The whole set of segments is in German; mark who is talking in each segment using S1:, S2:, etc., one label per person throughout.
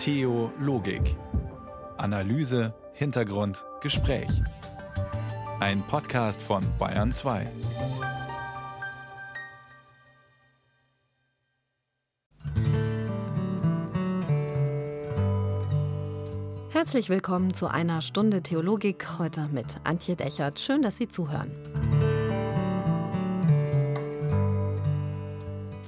S1: Theologik. Analyse, Hintergrund, Gespräch. Ein Podcast von Bayern 2.
S2: Herzlich willkommen zu einer Stunde Theologik heute mit Antje Dechert. Schön, dass Sie zuhören.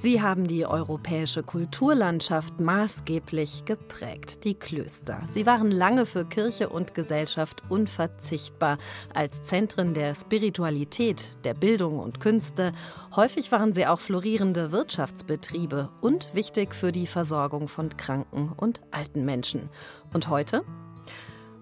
S2: Sie haben die europäische Kulturlandschaft maßgeblich geprägt, die Klöster. Sie waren lange für Kirche und Gesellschaft unverzichtbar als Zentren der Spiritualität, der Bildung und Künste. Häufig waren sie auch florierende Wirtschaftsbetriebe und wichtig für die Versorgung von kranken und alten Menschen. Und heute?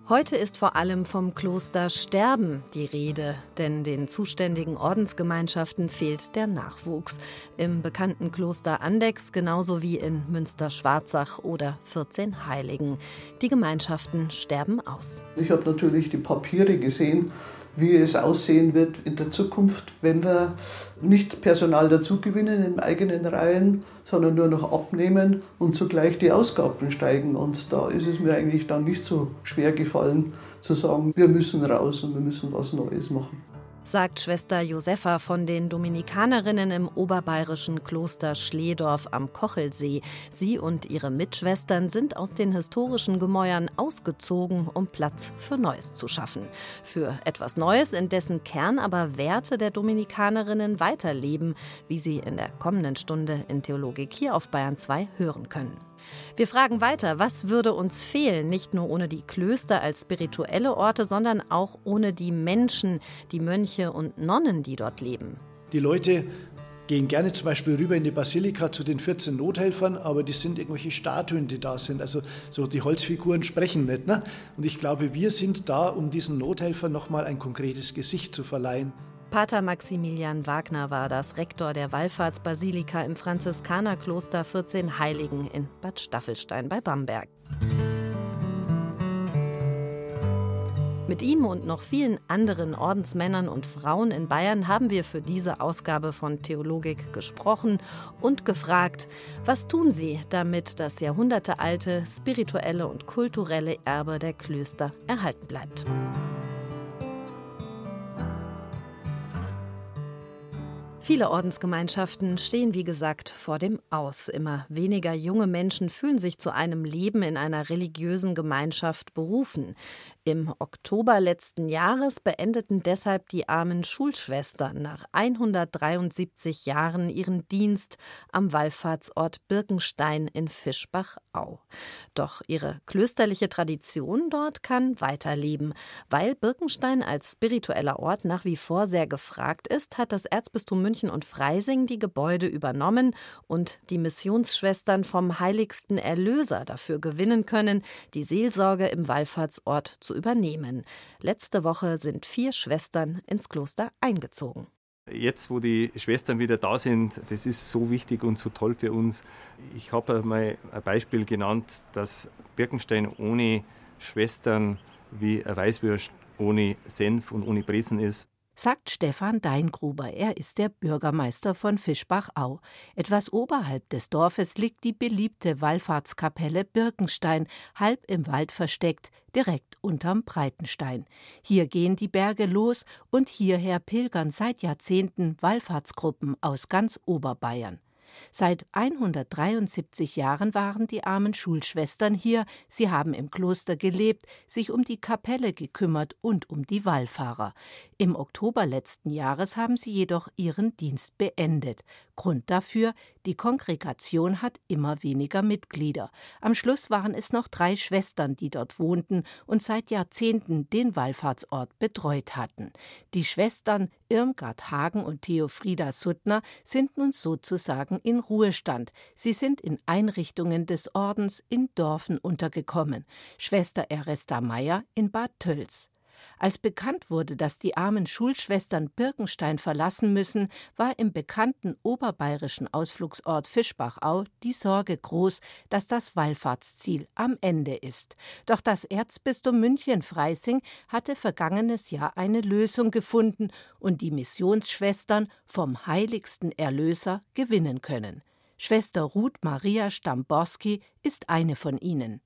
S2: Heute ist vor allem vom Kloster Sterben die Rede, denn den zuständigen Ordensgemeinschaften fehlt der Nachwuchs. Im bekannten Kloster Andex genauso wie in Münster-Schwarzach oder 14 Heiligen. Die Gemeinschaften sterben aus.
S3: Ich habe natürlich die Papiere gesehen wie es aussehen wird in der Zukunft, wenn wir nicht Personal dazugewinnen in eigenen Reihen, sondern nur noch abnehmen und zugleich die Ausgaben steigen. Und da ist es mir eigentlich dann nicht so schwer gefallen zu sagen, wir müssen raus und wir müssen was Neues machen
S2: sagt Schwester Josefa von den Dominikanerinnen im oberbayerischen Kloster Schledorf am Kochelsee. Sie und ihre Mitschwestern sind aus den historischen Gemäuern ausgezogen, um Platz für Neues zu schaffen. Für etwas Neues, in dessen Kern aber Werte der Dominikanerinnen weiterleben, wie Sie in der kommenden Stunde in Theologik hier auf Bayern 2 hören können. Wir fragen weiter, was würde uns fehlen, nicht nur ohne die Klöster als spirituelle Orte, sondern auch ohne die Menschen, die Mönche und Nonnen, die dort leben.
S4: Die Leute gehen gerne zum Beispiel rüber in die Basilika zu den 14 Nothelfern, aber die sind irgendwelche Statuen, die da sind. Also so die Holzfiguren sprechen nicht. Ne? Und ich glaube, wir sind da, um diesen Nothelfern nochmal ein konkretes Gesicht zu verleihen.
S2: Pater Maximilian Wagner war das Rektor der Wallfahrtsbasilika im Franziskanerkloster 14 Heiligen in Bad Staffelstein bei Bamberg. Mit ihm und noch vielen anderen Ordensmännern und Frauen in Bayern haben wir für diese Ausgabe von Theologik gesprochen und gefragt, was tun sie, damit das jahrhundertealte spirituelle und kulturelle Erbe der Klöster erhalten bleibt. Viele Ordensgemeinschaften stehen, wie gesagt, vor dem Aus. Immer weniger junge Menschen fühlen sich zu einem Leben in einer religiösen Gemeinschaft berufen. Im Oktober letzten Jahres beendeten deshalb die armen Schulschwestern nach 173 Jahren ihren Dienst am Wallfahrtsort Birkenstein in Fischbach-Au. Doch ihre klösterliche Tradition dort kann weiterleben. Weil Birkenstein als spiritueller Ort nach wie vor sehr gefragt ist, hat das Erzbistum München und Freising die Gebäude übernommen und die Missionsschwestern vom heiligsten Erlöser dafür gewinnen können, die Seelsorge im Wallfahrtsort zu übernehmen. Letzte Woche sind vier Schwestern ins Kloster eingezogen.
S5: Jetzt, wo die Schwestern wieder da sind, das ist so wichtig und so toll für uns. Ich habe mal ein Beispiel genannt, dass Birkenstein ohne Schwestern wie ein Weißwürst ohne Senf und ohne Bresen ist
S6: sagt Stefan Deingruber. Er ist der Bürgermeister von Fischbach-Au. Etwas oberhalb des Dorfes liegt die beliebte Wallfahrtskapelle Birkenstein, halb im Wald versteckt, direkt unterm Breitenstein. Hier gehen die Berge los und hierher pilgern seit Jahrzehnten Wallfahrtsgruppen aus ganz Oberbayern. Seit 173 Jahren waren die armen Schulschwestern hier, sie haben im Kloster gelebt, sich um die Kapelle gekümmert und um die Wallfahrer. Im Oktober letzten Jahres haben sie jedoch ihren Dienst beendet. Grund dafür, die Kongregation hat immer weniger Mitglieder. Am Schluss waren es noch drei Schwestern, die dort wohnten und seit Jahrzehnten den Wallfahrtsort betreut hatten. Die Schwestern Irmgard Hagen und Theofrieda Suttner sind nun sozusagen in Ruhestand. Sie sind in Einrichtungen des Ordens in Dorfen untergekommen. Schwester Eresta Meyer in Bad Tölz. Als bekannt wurde, dass die armen Schulschwestern Birkenstein verlassen müssen, war im bekannten oberbayerischen Ausflugsort Fischbachau die Sorge groß, dass das Wallfahrtsziel am Ende ist. Doch das Erzbistum München-Freising hatte vergangenes Jahr eine Lösung gefunden und die Missionsschwestern vom heiligsten Erlöser gewinnen können. Schwester Ruth Maria Stamborski ist eine von ihnen.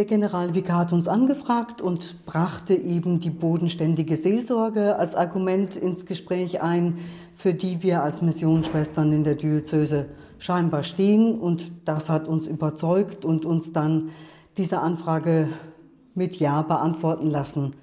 S7: Der Generalvikar hat uns angefragt und brachte eben die bodenständige Seelsorge als Argument ins Gespräch ein, für die wir als Missionsschwestern in der Diözese scheinbar stehen. Und das hat uns überzeugt und uns dann diese Anfrage mit Ja beantworten lassen.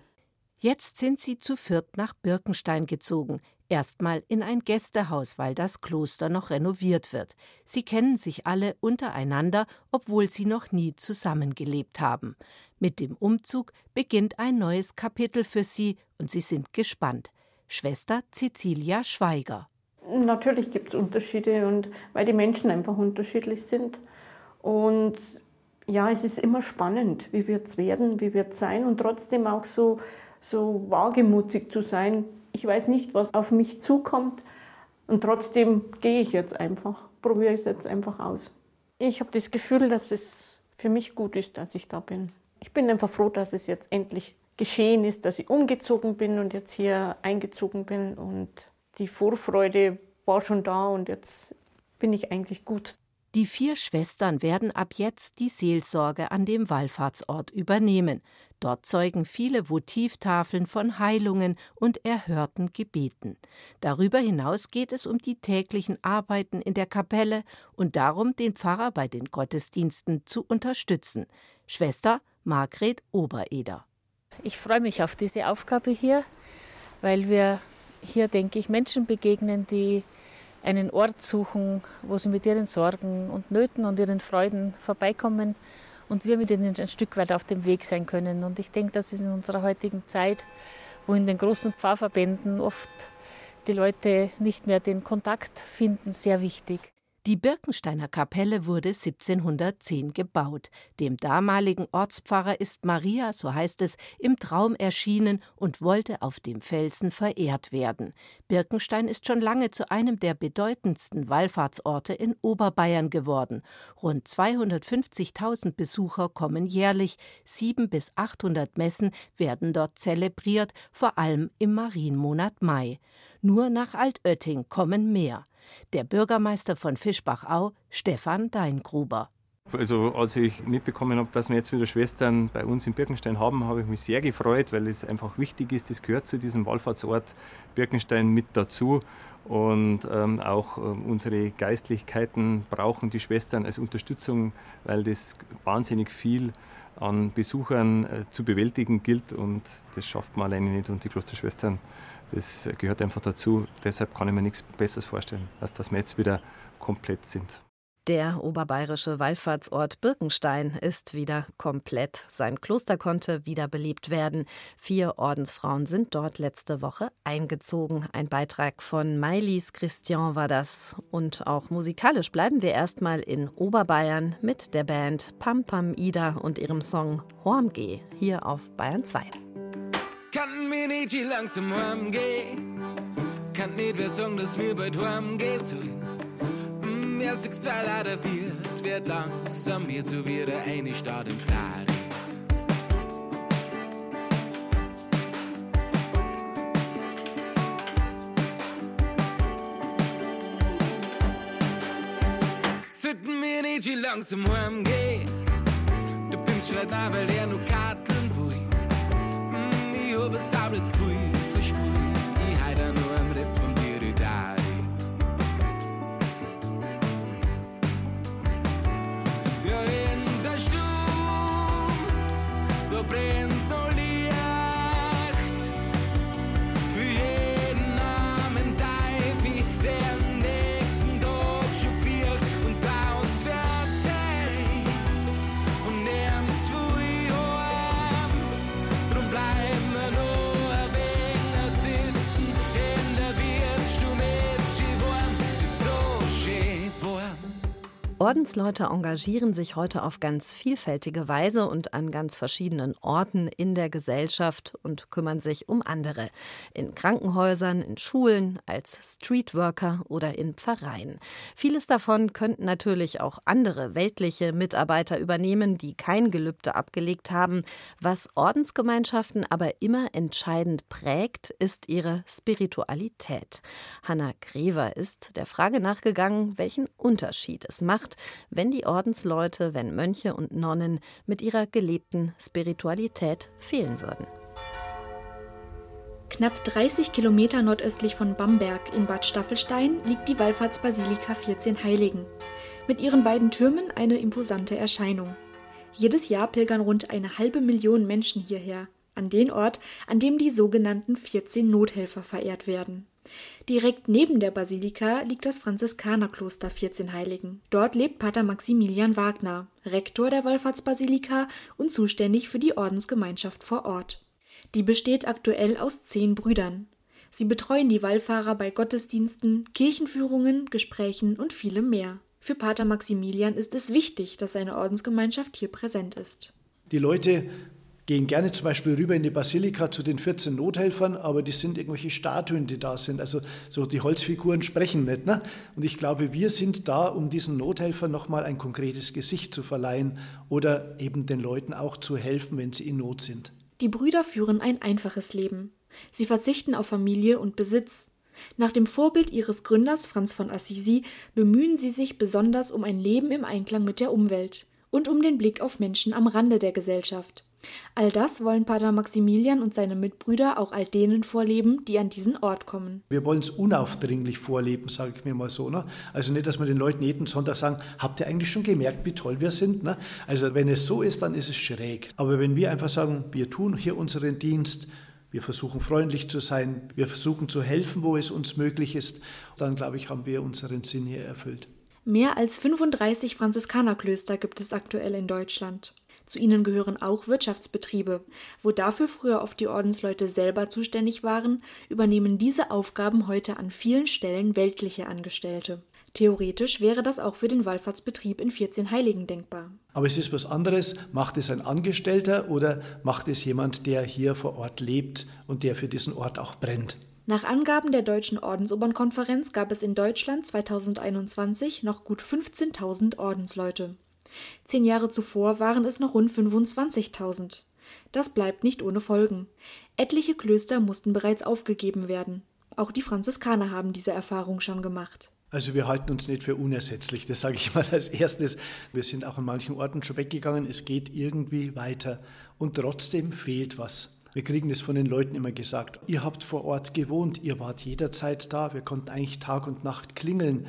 S6: Jetzt sind sie zu viert nach Birkenstein gezogen, erstmal in ein Gästehaus, weil das Kloster noch renoviert wird. Sie kennen sich alle untereinander, obwohl sie noch nie zusammengelebt haben. Mit dem Umzug beginnt ein neues Kapitel für sie und sie sind gespannt. Schwester Cecilia Schweiger.
S8: Natürlich gibt es Unterschiede und weil die Menschen einfach unterschiedlich sind. Und ja, es ist immer spannend, wie wird es werden, wie wird es sein und trotzdem auch so so wagemutig zu sein. Ich weiß nicht, was auf mich zukommt und trotzdem gehe ich jetzt einfach, probiere es jetzt einfach aus. Ich habe das Gefühl, dass es für mich gut ist, dass ich da bin. Ich bin einfach froh, dass es jetzt endlich geschehen ist, dass ich umgezogen bin und jetzt hier eingezogen bin und die Vorfreude war schon da und jetzt bin ich eigentlich gut
S6: die vier Schwestern werden ab jetzt die Seelsorge an dem Wallfahrtsort übernehmen. Dort zeugen viele Votivtafeln von Heilungen und erhörten Gebeten. Darüber hinaus geht es um die täglichen Arbeiten in der Kapelle und darum, den Pfarrer bei den Gottesdiensten zu unterstützen. Schwester Margret Obereder.
S9: Ich freue mich auf diese Aufgabe hier, weil wir hier, denke ich, Menschen begegnen, die einen Ort suchen, wo sie mit ihren Sorgen und Nöten und ihren Freuden vorbeikommen und wir mit ihnen ein Stück weit auf dem Weg sein können. Und ich denke, das ist in unserer heutigen Zeit, wo in den großen Pfarrverbänden oft die Leute nicht mehr den Kontakt finden, sehr wichtig.
S6: Die Birkensteiner Kapelle wurde 1710 gebaut. Dem damaligen Ortspfarrer ist Maria, so heißt es, im Traum erschienen und wollte auf dem Felsen verehrt werden. Birkenstein ist schon lange zu einem der bedeutendsten Wallfahrtsorte in Oberbayern geworden. Rund 250.000 Besucher kommen jährlich, sieben bis 800 Messen werden dort zelebriert, vor allem im Marienmonat Mai. Nur nach Altötting kommen mehr der Bürgermeister von Fischbachau, Stefan Deingruber.
S5: Also als ich mitbekommen habe, dass wir jetzt wieder Schwestern bei uns in Birkenstein haben, habe ich mich sehr gefreut, weil es einfach wichtig ist, das gehört zu diesem Wallfahrtsort Birkenstein mit dazu. Und ähm, auch äh, unsere Geistlichkeiten brauchen die Schwestern als Unterstützung, weil das wahnsinnig viel an Besuchern äh, zu bewältigen gilt und das schafft man alleine nicht. Und die Klosterschwestern das gehört einfach dazu. Deshalb kann ich mir nichts Besseres vorstellen, als dass wir jetzt wieder komplett sind.
S2: Der oberbayerische Wallfahrtsort Birkenstein ist wieder komplett. Sein Kloster konnte wiederbelebt werden. Vier Ordensfrauen sind dort letzte Woche eingezogen. Ein Beitrag von Mailis Christian war das. Und auch musikalisch bleiben wir erstmal in Oberbayern mit der Band Pam Pam Ida und ihrem Song Hormgeh hier auf Bayern 2.
S10: Kann mir nicht hier langsam heimgehen. Kann nicht wer sagen, dass wir bald heimgehen sollen. Mm, ja, sechs zwei Lader wird, wird langsam mir zu wieder eine Stadt ins Laden. Sollten wir nicht hier langsam heimgehen. Du bist schon da, weil er nur Karten habe sauberes Gefühl
S2: Ordensleute engagieren sich heute auf ganz vielfältige Weise und an ganz verschiedenen Orten in der Gesellschaft und kümmern sich um andere. In Krankenhäusern, in Schulen, als Streetworker oder in Pfarreien. Vieles davon könnten natürlich auch andere weltliche Mitarbeiter übernehmen, die kein Gelübde abgelegt haben. Was Ordensgemeinschaften aber immer entscheidend prägt, ist ihre Spiritualität. Hanna Grever ist der Frage nachgegangen, welchen Unterschied es macht, wenn die Ordensleute, wenn Mönche und Nonnen mit ihrer gelebten Spiritualität fehlen würden.
S11: Knapp 30 Kilometer nordöstlich von Bamberg in Bad Staffelstein liegt die Wallfahrtsbasilika 14 Heiligen. Mit ihren beiden Türmen eine imposante Erscheinung. Jedes Jahr pilgern rund eine halbe Million Menschen hierher, an den Ort, an dem die sogenannten 14 Nothelfer verehrt werden. Direkt neben der Basilika liegt das Franziskanerkloster 14 Heiligen. Dort lebt Pater Maximilian Wagner, Rektor der Wallfahrtsbasilika und zuständig für die Ordensgemeinschaft vor Ort. Die besteht aktuell aus zehn Brüdern. Sie betreuen die Wallfahrer bei Gottesdiensten, Kirchenführungen, Gesprächen und vielem mehr. Für Pater Maximilian ist es wichtig, dass seine Ordensgemeinschaft hier präsent ist.
S4: Die Leute gehen gerne zum Beispiel rüber in die Basilika zu den 14 Nothelfern, aber die sind irgendwelche Statuen, die da sind. Also so die Holzfiguren sprechen nicht. Ne? Und ich glaube, wir sind da, um diesen Nothelfern nochmal ein konkretes Gesicht zu verleihen oder eben den Leuten auch zu helfen, wenn sie in Not sind.
S11: Die Brüder führen ein einfaches Leben. Sie verzichten auf Familie und Besitz. Nach dem Vorbild ihres Gründers Franz von Assisi bemühen sie sich besonders um ein Leben im Einklang mit der Umwelt und um den Blick auf Menschen am Rande der Gesellschaft. All das wollen Pater Maximilian und seine Mitbrüder auch all denen vorleben, die an diesen Ort kommen.
S4: Wir wollen es unaufdringlich vorleben, sage ich mir mal so. Ne? Also nicht, dass wir den Leuten jeden Sonntag sagen, habt ihr eigentlich schon gemerkt, wie toll wir sind? Ne? Also wenn es so ist, dann ist es schräg. Aber wenn wir einfach sagen, wir tun hier unseren Dienst, wir versuchen freundlich zu sein, wir versuchen zu helfen, wo es uns möglich ist, dann glaube ich, haben wir unseren Sinn hier erfüllt.
S11: Mehr als 35 Franziskanerklöster gibt es aktuell in Deutschland. Zu ihnen gehören auch Wirtschaftsbetriebe. Wo dafür früher oft die Ordensleute selber zuständig waren, übernehmen diese Aufgaben heute an vielen Stellen weltliche Angestellte. Theoretisch wäre das auch für den Wallfahrtsbetrieb in 14 Heiligen denkbar.
S4: Aber es ist was anderes. Macht es ein Angestellter oder macht es jemand, der hier vor Ort lebt und der für diesen Ort auch brennt?
S11: Nach Angaben der Deutschen Ordensobernkonferenz gab es in Deutschland 2021 noch gut 15.000 Ordensleute. Zehn Jahre zuvor waren es noch rund 25.000. Das bleibt nicht ohne Folgen. Etliche Klöster mussten bereits aufgegeben werden. Auch die Franziskaner haben diese Erfahrung schon gemacht.
S4: Also wir halten uns nicht für unersetzlich, das sage ich mal als erstes. Wir sind auch an manchen Orten schon weggegangen, es geht irgendwie weiter und trotzdem fehlt was. Wir kriegen das von den Leuten immer gesagt. Ihr habt vor Ort gewohnt, ihr wart jederzeit da, wir konnten eigentlich Tag und Nacht klingeln.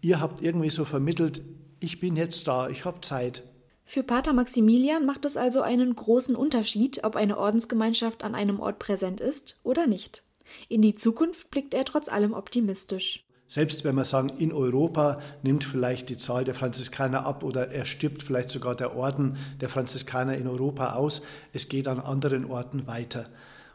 S4: Ihr habt irgendwie so vermittelt, ich bin jetzt da, ich habe Zeit.
S11: Für Pater Maximilian macht es also einen großen Unterschied, ob eine Ordensgemeinschaft an einem Ort präsent ist oder nicht. In die Zukunft blickt er trotz allem optimistisch.
S4: Selbst wenn wir sagen, in Europa nimmt vielleicht die Zahl der Franziskaner ab oder er stirbt vielleicht sogar der Orden der Franziskaner in Europa aus, es geht an anderen Orten weiter.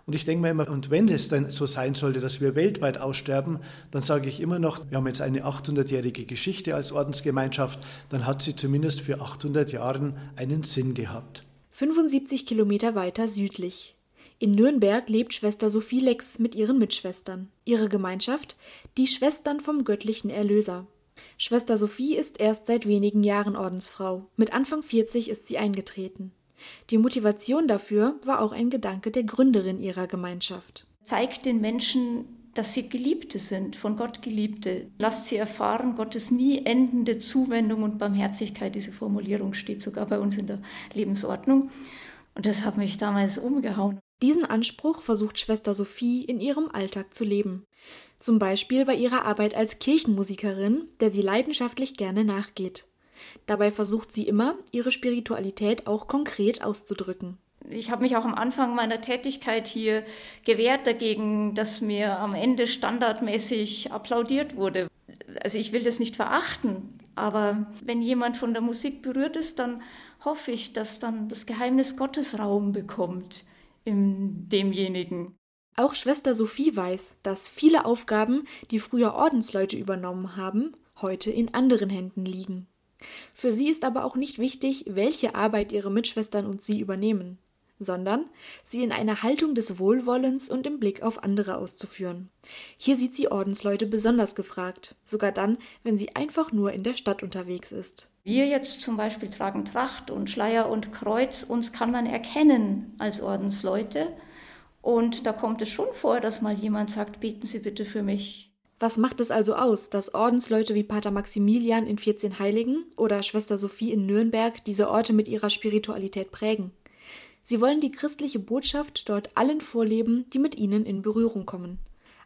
S4: Und ich denke mir immer, und wenn es dann so sein sollte, dass wir weltweit aussterben, dann sage ich immer noch, wir haben jetzt eine 800-jährige Geschichte als Ordensgemeinschaft, dann hat sie zumindest für 800 Jahre einen Sinn gehabt.
S11: 75 Kilometer weiter südlich. In Nürnberg lebt Schwester Sophie Lex mit ihren Mitschwestern. Ihre Gemeinschaft? Die Schwestern vom göttlichen Erlöser. Schwester Sophie ist erst seit wenigen Jahren Ordensfrau. Mit Anfang 40 ist sie eingetreten. Die Motivation dafür war auch ein Gedanke der Gründerin ihrer Gemeinschaft.
S12: Zeigt den Menschen, dass sie Geliebte sind, von Gott Geliebte. Lasst sie erfahren, Gottes nie endende Zuwendung und Barmherzigkeit. Diese Formulierung steht sogar bei uns in der Lebensordnung. Und das hat mich damals umgehauen.
S11: Diesen Anspruch versucht Schwester Sophie in ihrem Alltag zu leben. Zum Beispiel bei ihrer Arbeit als Kirchenmusikerin, der sie leidenschaftlich gerne nachgeht. Dabei versucht sie immer, ihre Spiritualität auch konkret auszudrücken.
S12: Ich habe mich auch am Anfang meiner Tätigkeit hier gewehrt dagegen, dass mir am Ende standardmäßig applaudiert wurde. Also ich will das nicht verachten, aber wenn jemand von der Musik berührt ist, dann hoffe ich, dass dann das Geheimnis Gottes Raum bekommt in demjenigen.
S11: Auch Schwester Sophie weiß, dass viele Aufgaben, die früher Ordensleute übernommen haben, heute in anderen Händen liegen. Für sie ist aber auch nicht wichtig, welche Arbeit ihre Mitschwestern und sie übernehmen, sondern sie in einer Haltung des Wohlwollens und im Blick auf andere auszuführen. Hier sieht sie Ordensleute besonders gefragt, sogar dann, wenn sie einfach nur in der Stadt unterwegs ist.
S12: Wir jetzt zum Beispiel tragen Tracht und Schleier und Kreuz, uns kann man erkennen als Ordensleute. Und da kommt es schon vor, dass mal jemand sagt, beten Sie bitte für mich.
S11: Was macht es also aus, dass Ordensleute wie Pater Maximilian in 14 Heiligen oder Schwester Sophie in Nürnberg diese Orte mit ihrer Spiritualität prägen? Sie wollen die christliche Botschaft dort allen vorleben, die mit ihnen in Berührung kommen.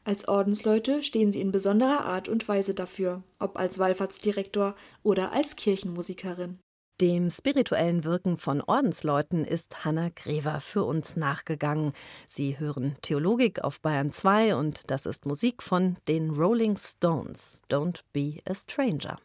S11: Als Ordensleute stehen sie in besonderer Art und Weise dafür, ob als Wallfahrtsdirektor oder als Kirchenmusikerin.
S2: Dem spirituellen Wirken von Ordensleuten ist Hanna Grever für uns nachgegangen. Sie hören Theologik auf Bayern 2 und das ist Musik von den Rolling Stones. Don't be a stranger.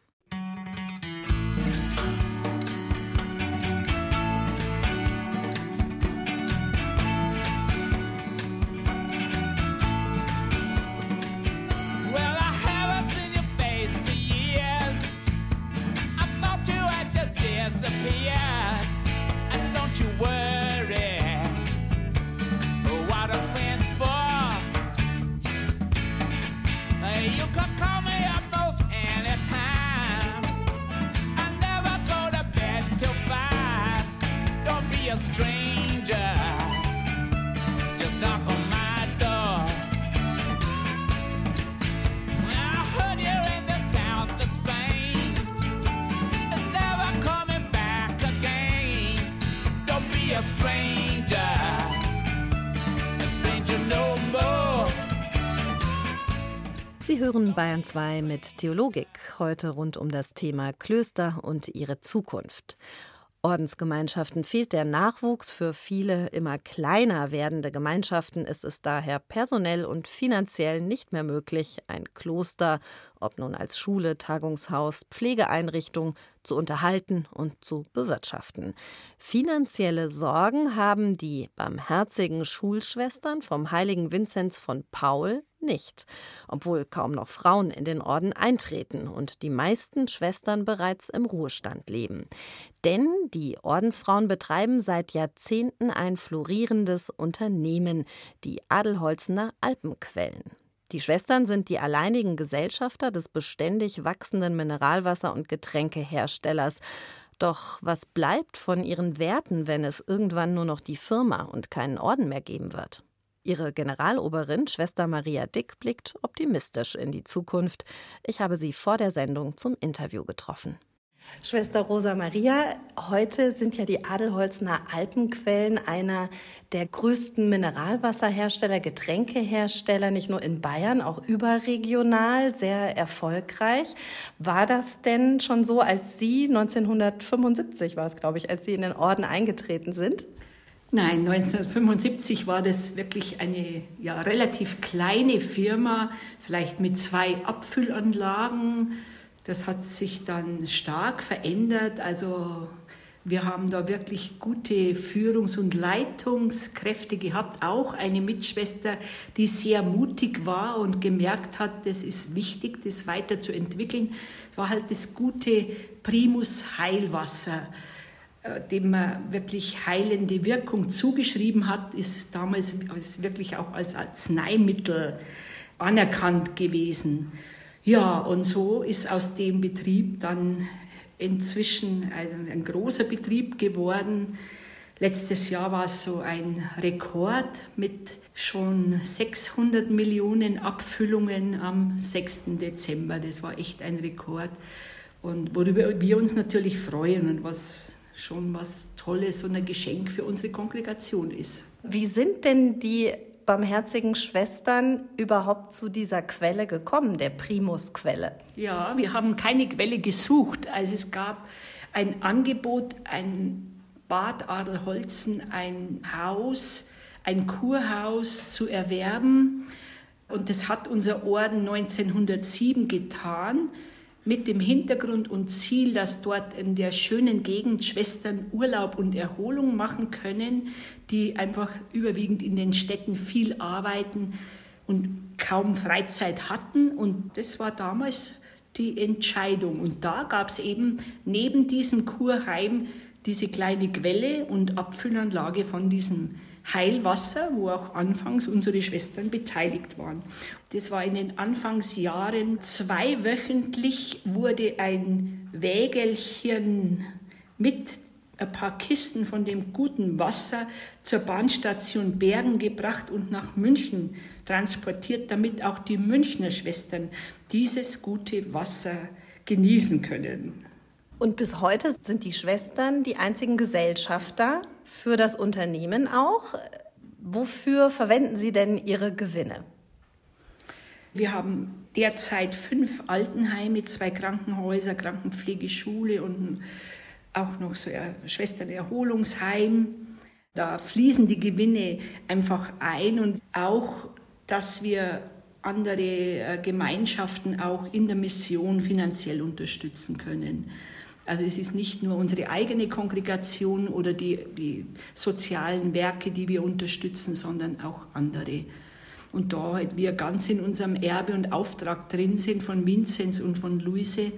S2: you could come Sie hören Bayern 2 mit Theologik, heute rund um das Thema Klöster und ihre Zukunft. Ordensgemeinschaften fehlt der Nachwuchs. Für viele immer kleiner werdende Gemeinschaften ist es daher personell und finanziell nicht mehr möglich, ein Kloster, ob nun als Schule, Tagungshaus, Pflegeeinrichtung, zu unterhalten und zu bewirtschaften. Finanzielle Sorgen haben die barmherzigen Schulschwestern vom heiligen Vinzenz von Paul nicht, obwohl kaum noch Frauen in den Orden eintreten und die meisten Schwestern bereits im Ruhestand leben. Denn die Ordensfrauen betreiben seit Jahrzehnten ein florierendes Unternehmen, die Adelholzener Alpenquellen. Die Schwestern sind die alleinigen Gesellschafter des beständig wachsenden Mineralwasser- und Getränkeherstellers. Doch was bleibt von ihren Werten, wenn es irgendwann nur noch die Firma und keinen Orden mehr geben wird? Ihre Generaloberin, Schwester Maria Dick, blickt optimistisch in die Zukunft. Ich habe sie vor der Sendung zum Interview getroffen. Schwester Rosa Maria, heute sind ja die Adelholzner Alpenquellen einer der größten Mineralwasserhersteller, Getränkehersteller, nicht nur in Bayern, auch überregional, sehr erfolgreich. War das denn schon so, als Sie 1975 war es, glaube ich, als Sie in den Orden eingetreten sind?
S13: Nein, 1975 war das wirklich eine ja, relativ kleine Firma, vielleicht mit zwei Abfüllanlagen. Das hat sich dann stark verändert. Also wir haben da wirklich gute Führungs- und Leitungskräfte gehabt. Auch eine Mitschwester, die sehr mutig war und gemerkt hat, das ist wichtig, das weiterzuentwickeln. Es war halt das gute Primus Heilwasser. Äh, dem man wirklich heilende Wirkung zugeschrieben hat, ist damals wirklich auch als Arzneimittel anerkannt gewesen. Ja, und so ist aus dem Betrieb dann inzwischen also ein großer Betrieb geworden. Letztes Jahr war es so ein Rekord mit schon 600 Millionen Abfüllungen am 6. Dezember. Das war echt ein Rekord. Und worüber wir uns natürlich freuen und was schon was Tolles und ein Geschenk für unsere Kongregation ist.
S2: Wie sind denn die barmherzigen Schwestern überhaupt zu dieser Quelle gekommen, der Primusquelle?
S13: Ja, wir haben keine Quelle gesucht. Also es gab ein Angebot, ein Bad Adelholzen, ein Haus, ein Kurhaus zu erwerben. Und das hat unser Orden 1907 getan mit dem Hintergrund und Ziel, dass dort in der schönen Gegend Schwestern Urlaub und Erholung machen können, die einfach überwiegend in den Städten viel arbeiten und kaum Freizeit hatten. Und das war damals die Entscheidung. Und da gab es eben neben diesem Kurheim diese kleine Quelle und Abfüllanlage von diesem Heilwasser, wo auch anfangs unsere Schwestern beteiligt waren. Das war in den Anfangsjahren zweiwöchentlich wurde ein Wägelchen mit ein paar Kisten von dem guten Wasser zur Bahnstation Bergen gebracht und nach München transportiert, damit auch die Münchner Schwestern dieses gute Wasser genießen können.
S2: Und bis heute sind die Schwestern die einzigen Gesellschafter für das Unternehmen auch. Wofür verwenden Sie denn Ihre Gewinne?
S13: Wir haben derzeit fünf Altenheime, zwei Krankenhäuser, Krankenpflegeschule und auch noch so ein Schwesternerholungsheim. Da fließen die Gewinne einfach ein und auch, dass wir andere äh, Gemeinschaften auch in der Mission finanziell unterstützen können. Also es ist nicht nur unsere eigene Kongregation oder die, die sozialen Werke, die wir unterstützen, sondern auch andere. Und da halt wir ganz in unserem Erbe und Auftrag drin sind von Vinzenz und von Luise,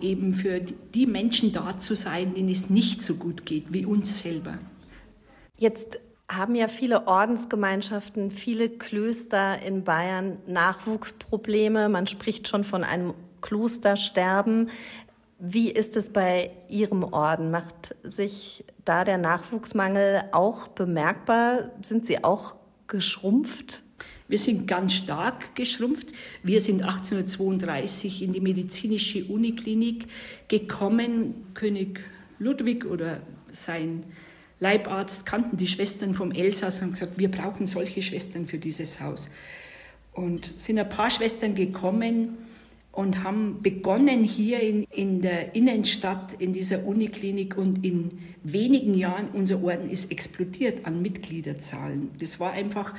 S13: eben für die Menschen da zu sein, denen es nicht so gut geht wie uns selber.
S2: Jetzt haben ja viele Ordensgemeinschaften, viele Klöster in Bayern Nachwuchsprobleme. Man spricht schon von einem Klostersterben. Wie ist es bei Ihrem Orden? Macht sich da der Nachwuchsmangel auch bemerkbar? Sind Sie auch geschrumpft?
S13: Wir sind ganz stark geschrumpft. Wir sind 1832 in die medizinische Uniklinik gekommen. König Ludwig oder sein Leibarzt kannten die Schwestern vom Elsass und haben gesagt, wir brauchen solche Schwestern für dieses Haus. Und sind ein paar Schwestern gekommen und haben begonnen hier in, in der Innenstadt, in dieser Uniklinik und in wenigen Jahren, unser Orden ist explodiert an Mitgliederzahlen. Das war einfach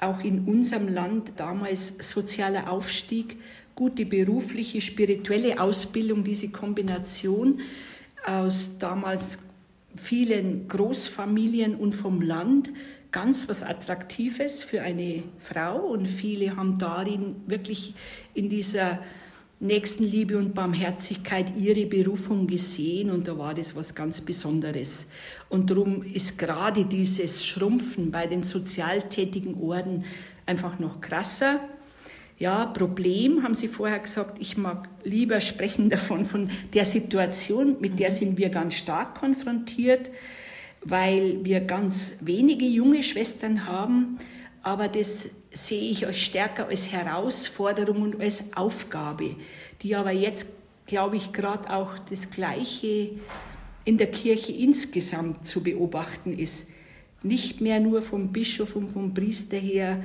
S13: auch in unserem Land damals sozialer Aufstieg, gute berufliche, spirituelle Ausbildung, diese Kombination aus damals vielen Großfamilien und vom Land, ganz was Attraktives für eine Frau. Und viele haben darin wirklich in dieser Nächstenliebe und Barmherzigkeit ihre Berufung gesehen und da war das was ganz Besonderes. Und darum ist gerade dieses Schrumpfen bei den sozialtätigen Orden einfach noch krasser. Ja, Problem, haben Sie vorher gesagt, ich mag lieber sprechen davon, von der Situation, mit der sind wir ganz stark konfrontiert, weil wir ganz wenige junge Schwestern haben, aber das sehe ich euch stärker als Herausforderung und als Aufgabe, die aber jetzt, glaube ich, gerade auch das Gleiche in der Kirche insgesamt zu beobachten ist. Nicht mehr nur vom Bischof und vom Priester her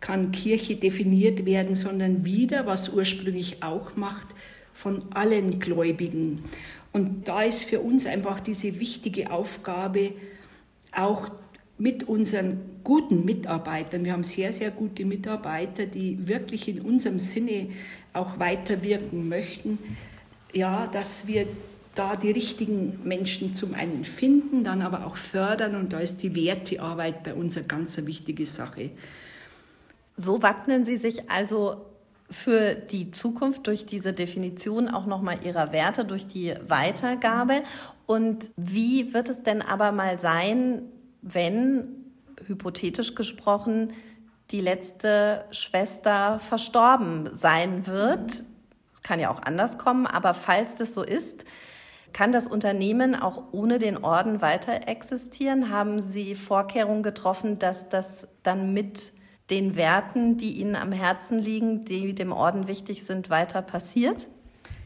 S13: kann Kirche definiert werden, sondern wieder, was ursprünglich auch macht, von allen Gläubigen. Und da ist für uns einfach diese wichtige Aufgabe, auch mit unseren guten Mitarbeitern, wir haben sehr, sehr gute Mitarbeiter, die wirklich in unserem Sinne auch weiterwirken möchten, ja, dass wir da die richtigen Menschen zum einen finden, dann aber auch fördern und da ist die Wertearbeit bei uns eine ganz wichtige Sache.
S2: So wappnen Sie sich also für die Zukunft durch diese Definition auch nochmal Ihrer Werte, durch die Weitergabe. Und wie wird es denn aber mal sein, wenn, hypothetisch gesprochen, die letzte Schwester verstorben sein wird. Kann ja auch anders kommen, aber falls das so ist, kann das Unternehmen auch ohne den Orden weiter existieren? Haben Sie Vorkehrungen getroffen, dass das dann mit den Werten, die Ihnen am Herzen liegen, die dem Orden wichtig sind, weiter passiert?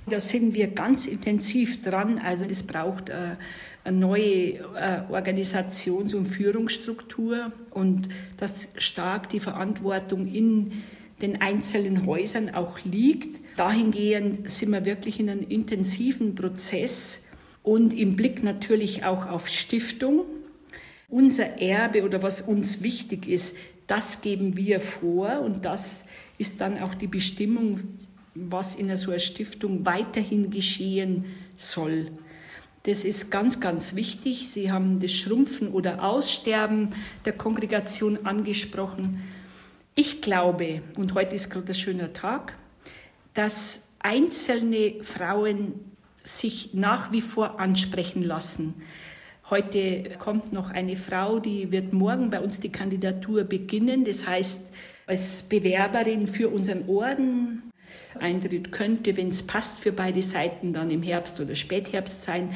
S13: Da sind wir ganz intensiv dran. Also es braucht äh, eine neue äh, Organisations- und Führungsstruktur und dass stark die Verantwortung in den einzelnen Häusern auch liegt. Dahingehend sind wir wirklich in einem intensiven Prozess und im Blick natürlich auch auf Stiftung. Unser Erbe oder was uns wichtig ist, das geben wir vor und das ist dann auch die Bestimmung, was in so einer Stiftung weiterhin geschehen soll. Das ist ganz, ganz wichtig. Sie haben das Schrumpfen oder Aussterben der Kongregation angesprochen. Ich glaube, und heute ist gerade ein schöner Tag, dass einzelne Frauen sich nach wie vor ansprechen lassen. Heute kommt noch eine Frau, die wird morgen bei uns die Kandidatur beginnen. Das heißt, als Bewerberin für unseren Orden Eintritt könnte, wenn es passt für beide Seiten, dann im Herbst oder Spätherbst sein.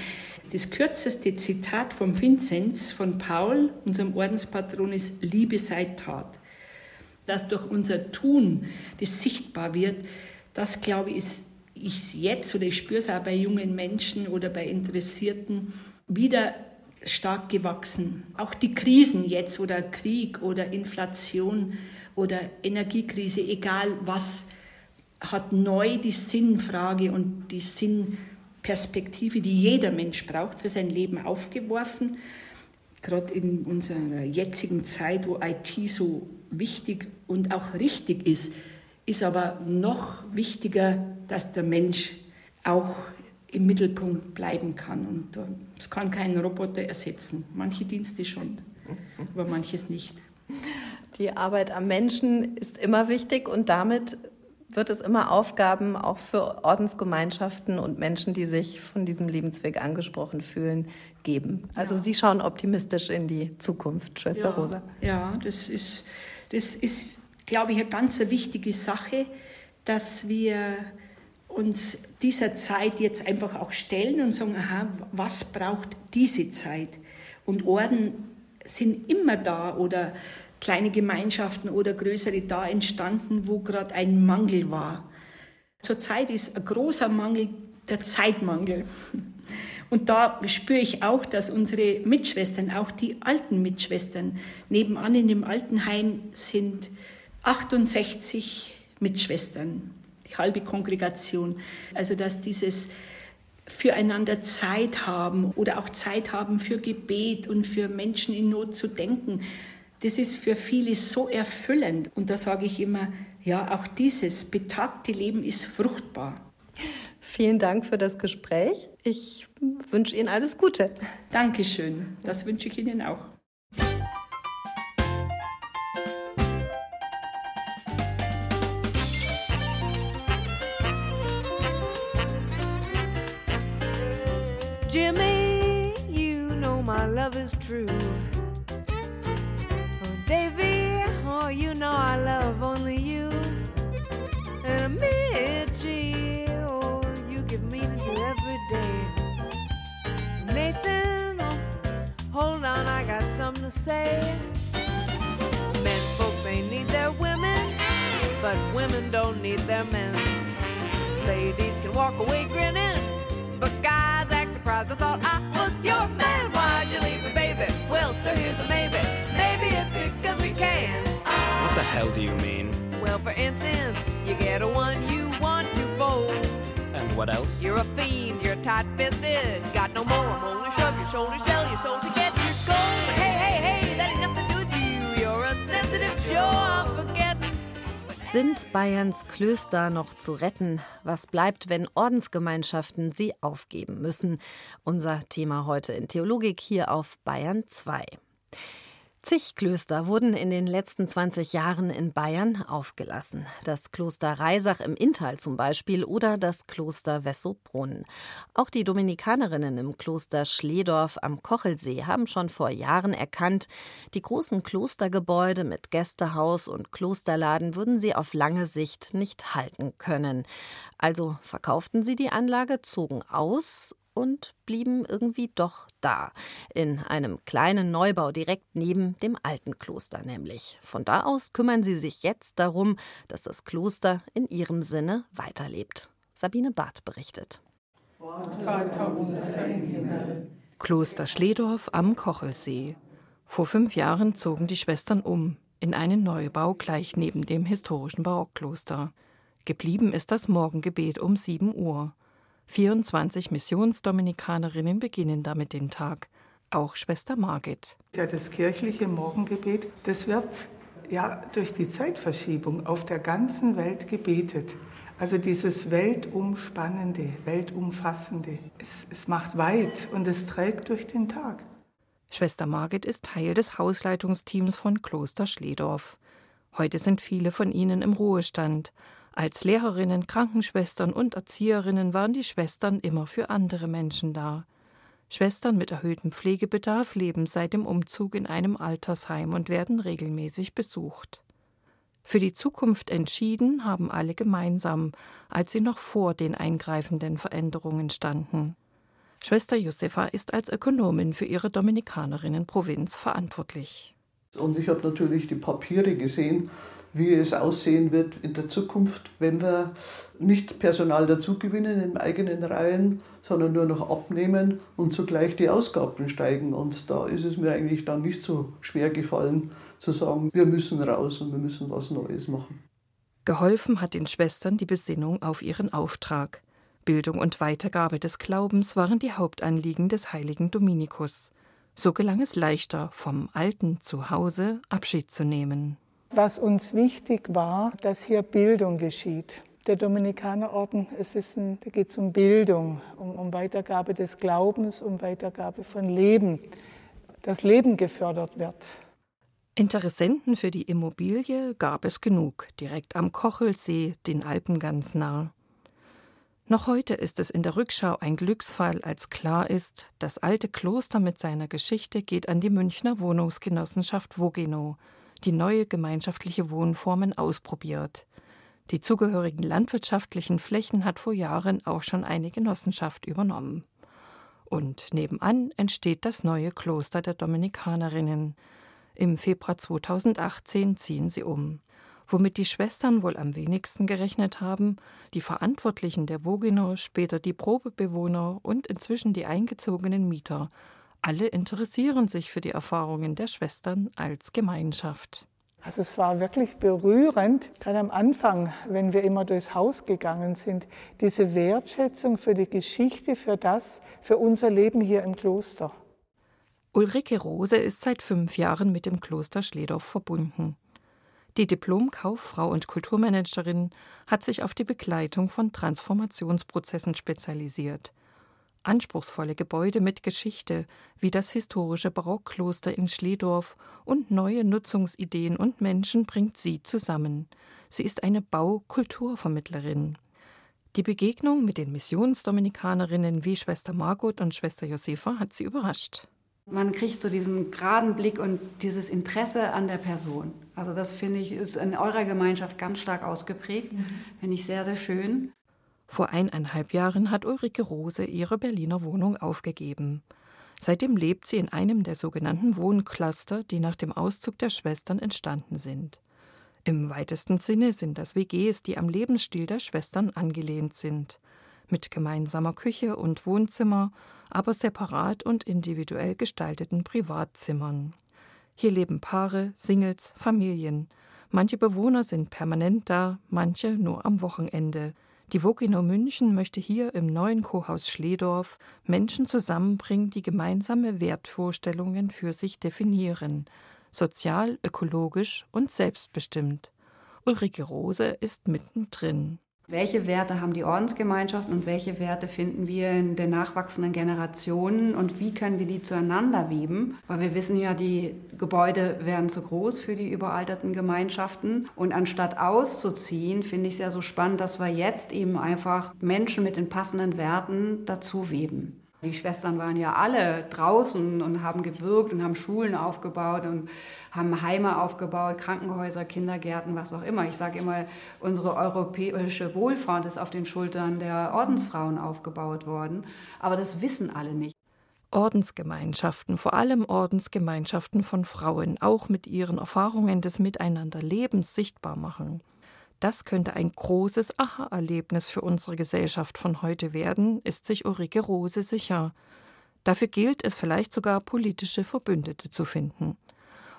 S13: Das kürzeste Zitat vom Vinzenz von Paul, unserem Ordenspatron, ist Liebe sei Tat. Dass durch unser Tun das sichtbar wird, das glaube ich, ist ich jetzt oder ich spüre es auch bei jungen Menschen oder bei Interessierten wieder stark gewachsen. Auch die Krisen jetzt oder Krieg oder Inflation oder Energiekrise, egal was, hat neu die Sinnfrage und die Sinnperspektive, die jeder Mensch braucht für sein Leben, aufgeworfen. Gerade in unserer jetzigen Zeit, wo IT so wichtig und auch richtig ist, ist aber noch wichtiger, dass der Mensch auch im Mittelpunkt bleiben kann. Und das kann kein Roboter ersetzen. Manche Dienste schon, aber manches nicht.
S2: Die Arbeit am Menschen ist immer wichtig und damit wird es immer Aufgaben auch für Ordensgemeinschaften und Menschen, die sich von diesem Lebensweg angesprochen fühlen, geben. Also ja. Sie schauen optimistisch in die Zukunft, Schwester
S13: ja,
S2: Rosa.
S13: Ja, das ist, das ist, glaube ich, eine ganz wichtige Sache, dass wir uns dieser Zeit jetzt einfach auch stellen und sagen, aha, was braucht diese Zeit? Und Orden sind immer da oder kleine Gemeinschaften oder größere da entstanden, wo gerade ein Mangel war. Zurzeit ist ein großer Mangel der Zeitmangel. Und da spüre ich auch, dass unsere Mitschwestern, auch die alten Mitschwestern, nebenan in dem Altenheim sind 68 Mitschwestern die halbe Kongregation. Also dass dieses füreinander Zeit haben oder auch Zeit haben für Gebet und für Menschen in Not zu denken, das ist für viele so erfüllend. Und da sage ich immer, ja, auch dieses betagte Leben ist fruchtbar.
S2: Vielen Dank für das Gespräch. Ich wünsche Ihnen alles Gute.
S13: Dankeschön. Das wünsche ich Ihnen auch.
S14: Jimmy, you know my love is true. I love only you. And Mitchie, oh, you give meaning to every day. Nathan, oh, hold on, I got something to say. Men folk, they need their women, but women don't need their men. Ladies can walk away grinning, but guys act surprised. I thought I was your man. Why'd you leave me, baby? Well, sir, here's a maybe.
S15: Hell do you mean?
S14: Well, for instance, you get a one you want to fold.
S15: And what else?
S14: You're a fiend, you're tight fisted. Got no more, I'm only shrug your shoulders, sell your soul to get your gold. But hey, hey, hey, that ain't nothing to do with you. You're a sensitive Joe, I'm forgetting.
S2: Sind Bayerns Klöster noch zu retten? Was bleibt, wenn Ordensgemeinschaften sie aufgeben müssen? Unser Thema heute in Theologik hier auf Bayern 2. Zig Klöster wurden in den letzten 20 Jahren in Bayern aufgelassen. Das Kloster Reisach im Inntal zum Beispiel oder das Kloster Wessobrunn. Auch die Dominikanerinnen im Kloster Schledorf am Kochelsee haben schon vor Jahren erkannt, die großen Klostergebäude mit Gästehaus und Klosterladen würden sie auf lange Sicht nicht halten können. Also verkauften sie die Anlage, zogen aus und blieben irgendwie doch da, in einem kleinen Neubau direkt neben dem alten Kloster nämlich. Von da aus kümmern sie sich jetzt darum, dass das Kloster in ihrem Sinne weiterlebt. Sabine Barth berichtet.
S16: Kloster Schledorf am Kochelsee. Vor fünf Jahren zogen die Schwestern um in einen Neubau gleich neben dem historischen Barockkloster. Geblieben ist das Morgengebet um 7 Uhr. 24 Missionsdominikanerinnen beginnen damit den Tag. Auch Schwester Margit.
S17: Ja, das kirchliche Morgengebet, das wird ja durch die Zeitverschiebung auf der ganzen Welt gebetet. Also dieses Weltumspannende, Weltumfassende. Es, es macht weit und es trägt durch den Tag.
S16: Schwester Margit ist Teil des Hausleitungsteams von Kloster Schledorf. Heute sind viele von ihnen im Ruhestand. Als Lehrerinnen, Krankenschwestern und Erzieherinnen waren die Schwestern immer für andere Menschen da. Schwestern mit erhöhtem Pflegebedarf leben seit dem Umzug in einem Altersheim und werden regelmäßig besucht. Für die Zukunft entschieden haben alle gemeinsam, als sie noch vor den eingreifenden Veränderungen standen. Schwester Josefa ist als Ökonomin für ihre Dominikanerinnenprovinz verantwortlich.
S3: Und ich habe natürlich die Papiere gesehen, wie es aussehen wird in der Zukunft, wenn wir nicht Personal dazugewinnen in eigenen Reihen, sondern nur noch abnehmen und zugleich die Ausgaben steigen. Und da ist es mir eigentlich dann nicht so schwer gefallen zu sagen, wir müssen raus und wir müssen was Neues machen.
S16: Geholfen hat den Schwestern die Besinnung auf ihren Auftrag. Bildung und Weitergabe des Glaubens waren die Hauptanliegen des heiligen Dominikus. So gelang es leichter, vom alten Zuhause Abschied zu nehmen.
S17: Was uns wichtig war, dass hier Bildung geschieht. Der Dominikanerorden, es ist ein, da geht es um Bildung, um, um Weitergabe des Glaubens, um Weitergabe von Leben, dass Leben gefördert wird.
S16: Interessenten für die Immobilie gab es genug, direkt am Kochelsee, den Alpen ganz nah. Noch heute ist es in der Rückschau ein Glücksfall, als klar ist, das alte Kloster mit seiner Geschichte geht an die Münchner Wohnungsgenossenschaft Wogenow, die neue gemeinschaftliche Wohnformen ausprobiert. Die zugehörigen landwirtschaftlichen Flächen hat vor Jahren auch schon eine Genossenschaft übernommen. Und nebenan entsteht das neue Kloster der Dominikanerinnen. Im Februar 2018 ziehen sie um womit die Schwestern wohl am wenigsten gerechnet haben, die Verantwortlichen der Wogenow, später die Probebewohner und inzwischen die eingezogenen Mieter. Alle interessieren sich für die Erfahrungen der Schwestern als Gemeinschaft.
S17: Also es war wirklich berührend, gerade am Anfang, wenn wir immer durchs Haus gegangen sind, diese Wertschätzung für die Geschichte, für das, für unser Leben hier im Kloster.
S16: Ulrike Rose ist seit fünf Jahren mit dem Kloster Schledorf verbunden. Die Diplom-Kauffrau und Kulturmanagerin hat sich auf die Begleitung von Transformationsprozessen spezialisiert. Anspruchsvolle Gebäude mit Geschichte, wie das historische Barockkloster in Schledorf und neue Nutzungsideen und Menschen bringt sie zusammen. Sie ist eine Bau-Kulturvermittlerin. Die Begegnung mit den Missionsdominikanerinnen wie Schwester Margot und Schwester Josefa hat sie überrascht.
S18: Man kriegt so diesen geraden Blick und dieses Interesse an der Person. Also das finde ich ist in eurer Gemeinschaft ganz stark ausgeprägt. Mhm. Finde ich sehr, sehr schön.
S16: Vor eineinhalb Jahren hat Ulrike Rose ihre Berliner Wohnung aufgegeben. Seitdem lebt sie in einem der sogenannten Wohncluster, die nach dem Auszug der Schwestern entstanden sind. Im weitesten Sinne sind das WGs, die am Lebensstil der Schwestern angelehnt sind mit gemeinsamer Küche und Wohnzimmer, aber separat und individuell gestalteten Privatzimmern. Hier leben Paare, Singles, Familien. Manche Bewohner sind permanent da, manche nur am Wochenende. Die Wogino München möchte hier im neuen Kohaus Schledorf Menschen zusammenbringen, die gemeinsame Wertvorstellungen für sich definieren, sozial, ökologisch und selbstbestimmt. Ulrike Rose ist mittendrin.
S18: Welche Werte haben die Ordensgemeinschaften und welche Werte finden wir in den nachwachsenden Generationen und wie können wir die zueinander weben? Weil wir wissen ja, die Gebäude werden zu groß für die überalterten Gemeinschaften. Und anstatt auszuziehen, finde ich es ja so spannend, dass wir jetzt eben einfach Menschen mit den passenden Werten dazu weben. Die Schwestern waren ja alle draußen und haben gewirkt und haben Schulen aufgebaut und haben Heime aufgebaut, Krankenhäuser, Kindergärten, was auch immer. Ich sage immer, unsere europäische Wohlfahrt ist auf den Schultern der Ordensfrauen aufgebaut worden. Aber das wissen alle nicht.
S16: Ordensgemeinschaften, vor allem Ordensgemeinschaften von Frauen, auch mit ihren Erfahrungen des Miteinanderlebens sichtbar machen. Das könnte ein großes Aha-Erlebnis für unsere Gesellschaft von heute werden, ist sich Ulrike Rose sicher. Dafür gilt es vielleicht sogar politische Verbündete zu finden.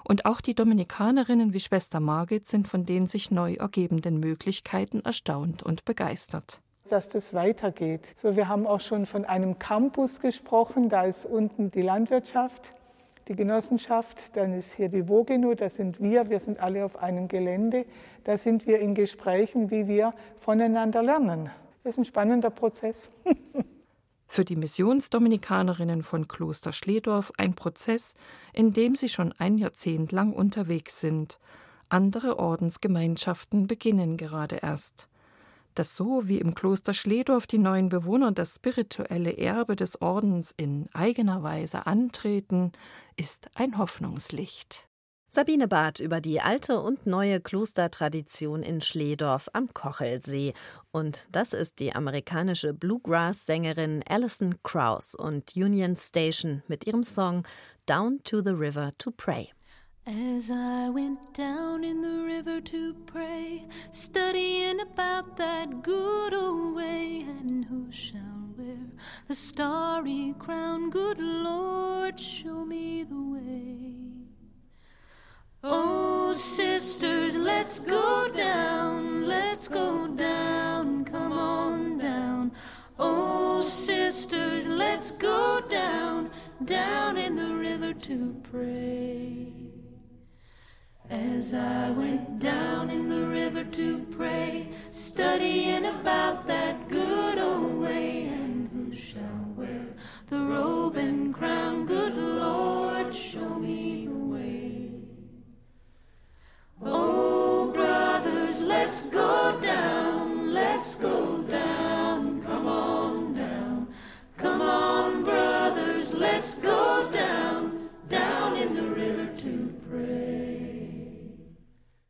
S16: Und auch die Dominikanerinnen wie Schwester Margit sind von den sich neu ergebenden Möglichkeiten erstaunt und begeistert
S17: dass das weitergeht. So, wir haben auch schon von einem Campus gesprochen, da ist unten die Landwirtschaft, die Genossenschaft, dann ist hier die Wogeno, da sind wir, wir sind alle auf einem Gelände, da sind wir in Gesprächen, wie wir voneinander lernen. Das ist ein spannender Prozess.
S16: Für die Missionsdominikanerinnen von Kloster Schledorf ein Prozess, in dem sie schon ein Jahrzehnt lang unterwegs sind. Andere Ordensgemeinschaften beginnen gerade erst dass so wie im Kloster Schledorf die neuen Bewohner das spirituelle Erbe des Ordens in eigener Weise antreten, ist ein Hoffnungslicht.
S2: Sabine Barth über die alte und neue Klostertradition in Schledorf am Kochelsee. Und das ist die amerikanische Bluegrass-Sängerin Alison Krauss und Union Station mit ihrem Song Down to the River to Pray.
S19: As I went down in the river to pray, studying about that good old way, and who shall wear the starry crown? Good Lord, show me the way. Oh, sisters, let's go down, let's go down, come on down. Oh, sisters, let's go down, down in the river to pray. As I went down in the river to pray, studying about that good old way, and who shall wear the robe and crown? Good Lord, show me the way. Oh, brothers, let's go down, let's go down, come on down, come on, brothers, let's go down, down in the river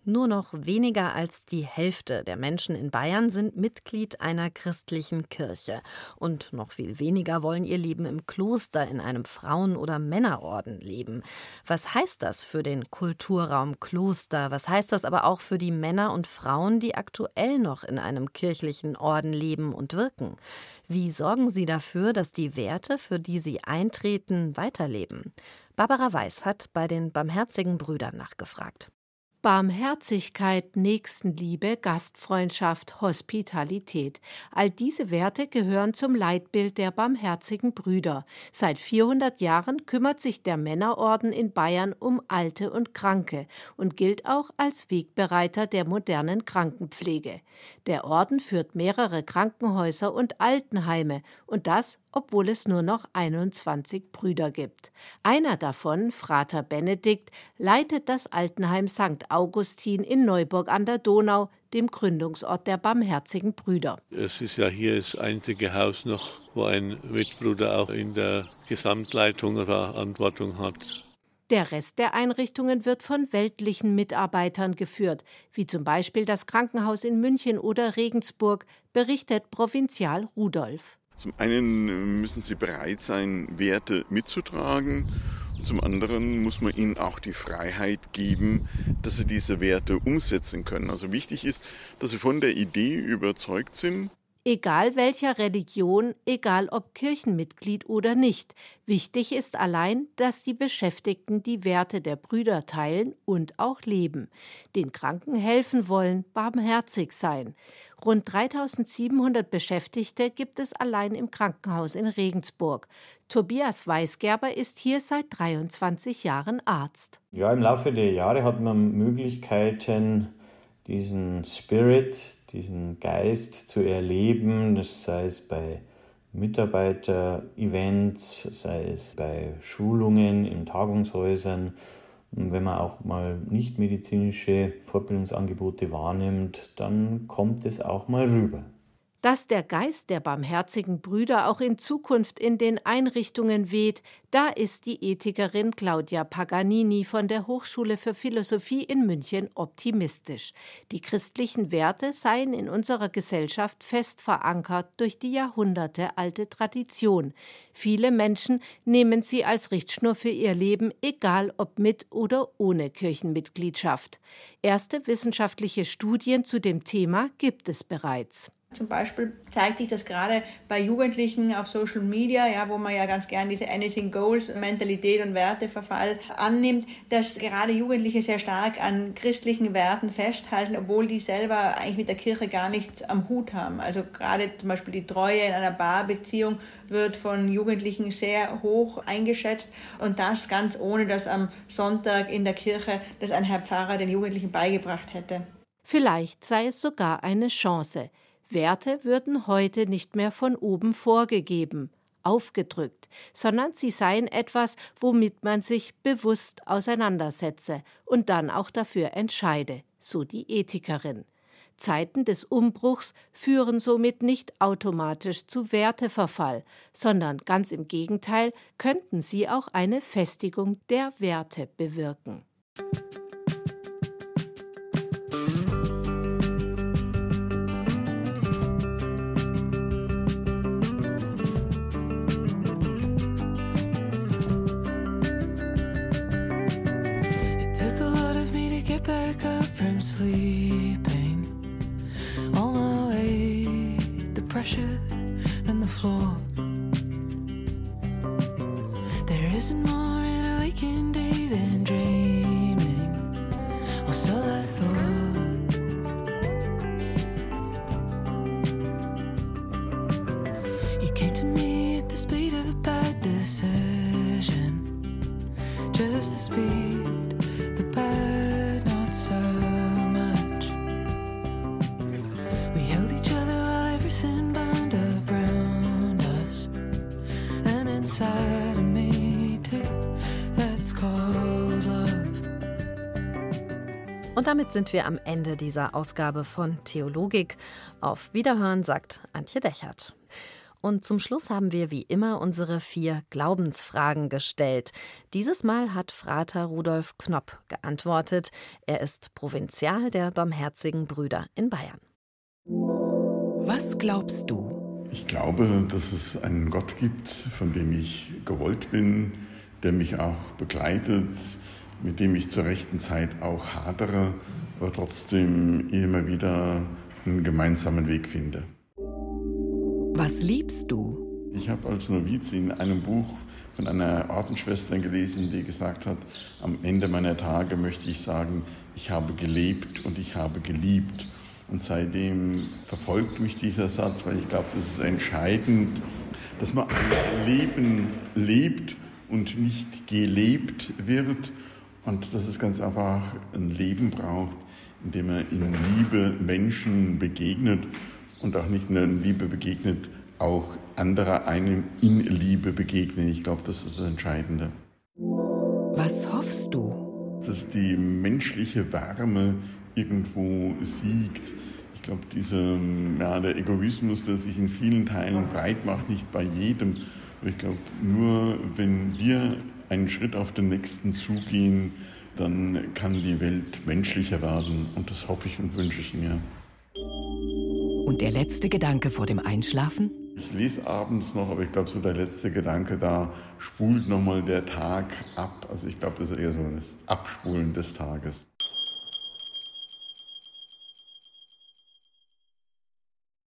S2: Nur noch weniger als die Hälfte der Menschen in Bayern sind Mitglied einer christlichen Kirche. Und noch viel weniger wollen ihr Leben im Kloster in einem Frauen- oder Männerorden leben. Was heißt das für den Kulturraum Kloster? Was heißt das aber auch für die Männer und Frauen, die aktuell noch in einem kirchlichen Orden leben und wirken? Wie sorgen sie dafür, dass die Werte, für die sie eintreten, weiterleben? Barbara Weiß hat bei den Barmherzigen Brüdern nachgefragt.
S6: Barmherzigkeit, Nächstenliebe, Gastfreundschaft, Hospitalität. All diese Werte gehören zum Leitbild der barmherzigen Brüder. Seit 400 Jahren kümmert sich der Männerorden in Bayern um Alte und Kranke und gilt auch als Wegbereiter der modernen Krankenpflege. Der Orden führt mehrere Krankenhäuser und Altenheime und das obwohl es nur noch 21 Brüder gibt. Einer davon, Frater Benedikt, leitet das Altenheim St. Augustin in Neuburg an der Donau, dem Gründungsort der Barmherzigen Brüder.
S20: Es ist ja hier das einzige Haus noch, wo ein Mitbruder auch in der Gesamtleitung Verantwortung hat.
S6: Der Rest der Einrichtungen wird von weltlichen Mitarbeitern geführt, wie zum Beispiel das Krankenhaus in München oder Regensburg, berichtet Provinzial Rudolf.
S21: Zum einen müssen sie bereit sein, Werte mitzutragen. Zum anderen muss man ihnen auch die Freiheit geben, dass sie diese Werte umsetzen können. Also wichtig ist, dass sie von der Idee überzeugt sind.
S6: Egal welcher Religion, egal ob Kirchenmitglied oder nicht, wichtig ist allein, dass die Beschäftigten die Werte der Brüder teilen und auch leben, den Kranken helfen wollen, barmherzig sein. Rund 3700 Beschäftigte gibt es allein im Krankenhaus in Regensburg. Tobias Weisgerber ist hier seit 23 Jahren Arzt.
S22: Ja, im Laufe der Jahre hat man Möglichkeiten, diesen Spirit, diesen Geist zu erleben, das sei es bei Mitarbeiter-Events, sei es bei Schulungen in Tagungshäusern wenn man auch mal nicht medizinische Fortbildungsangebote wahrnimmt, dann kommt es auch mal rüber.
S6: Dass der Geist der barmherzigen Brüder auch in Zukunft in den Einrichtungen weht, da ist die Ethikerin Claudia Paganini von der Hochschule für Philosophie in München optimistisch. Die christlichen Werte seien in unserer Gesellschaft fest verankert durch die jahrhundertealte Tradition. Viele Menschen nehmen sie als Richtschnur für ihr Leben, egal ob mit oder ohne Kirchenmitgliedschaft. Erste wissenschaftliche Studien zu dem Thema gibt es bereits.
S23: Zum Beispiel zeigt sich das gerade bei Jugendlichen auf Social Media, ja, wo man ja ganz gern diese Anything Goals Mentalität und Werteverfall annimmt, dass gerade Jugendliche sehr stark an christlichen Werten festhalten, obwohl die selber eigentlich mit der Kirche gar nichts am Hut haben. Also gerade zum Beispiel die Treue in einer Paarbeziehung wird von Jugendlichen sehr hoch eingeschätzt und das ganz ohne, dass am Sonntag in der Kirche das ein Herr Pfarrer den Jugendlichen beigebracht hätte.
S6: Vielleicht sei es sogar eine Chance. Werte würden heute nicht mehr von oben vorgegeben, aufgedrückt, sondern sie seien etwas, womit man sich bewusst auseinandersetze und dann auch dafür entscheide, so die Ethikerin. Zeiten des Umbruchs führen somit nicht automatisch zu Werteverfall, sondern ganz im Gegenteil könnten sie auch eine Festigung der Werte bewirken. sleeping.
S2: On my way, the pressure Und damit sind wir am Ende dieser Ausgabe von Theologik. Auf Wiederhören sagt Antje Dechert. Und zum Schluss haben wir wie immer unsere vier Glaubensfragen gestellt. Dieses Mal hat Frater Rudolf Knopp geantwortet. Er ist Provinzial der Barmherzigen Brüder in Bayern.
S24: Was glaubst du?
S21: Ich glaube, dass es einen Gott gibt, von dem ich gewollt bin, der mich auch begleitet, mit dem ich zur rechten Zeit auch hadere, aber trotzdem immer wieder einen gemeinsamen Weg finde.
S24: Was liebst du?
S21: Ich habe als Noviz in einem Buch von einer Ordensschwester gelesen, die gesagt hat, am Ende meiner Tage möchte ich sagen, ich habe gelebt und ich habe geliebt. Und seitdem verfolgt mich dieser Satz, weil ich glaube, das ist entscheidend, dass man ein Leben lebt und nicht gelebt wird und dass es ganz einfach ein Leben braucht, in dem man in Liebe Menschen begegnet und auch nicht nur in Liebe begegnet, auch andere einem in Liebe begegnen. Ich glaube, das ist das Entscheidende.
S24: Was hoffst du?
S21: Dass die menschliche Wärme irgendwo siegt. Ich glaube, dieser, ja, der Egoismus, der sich in vielen Teilen breit macht, nicht bei jedem. Aber ich glaube, nur wenn wir einen Schritt auf den nächsten zugehen, dann kann die Welt menschlicher werden. Und das hoffe ich und wünsche ich mir.
S24: Und der letzte Gedanke vor dem Einschlafen?
S21: Ich lese abends noch, aber ich glaube, so der letzte Gedanke da spult nochmal der Tag ab. Also ich glaube, das ist eher so das Abspulen des Tages.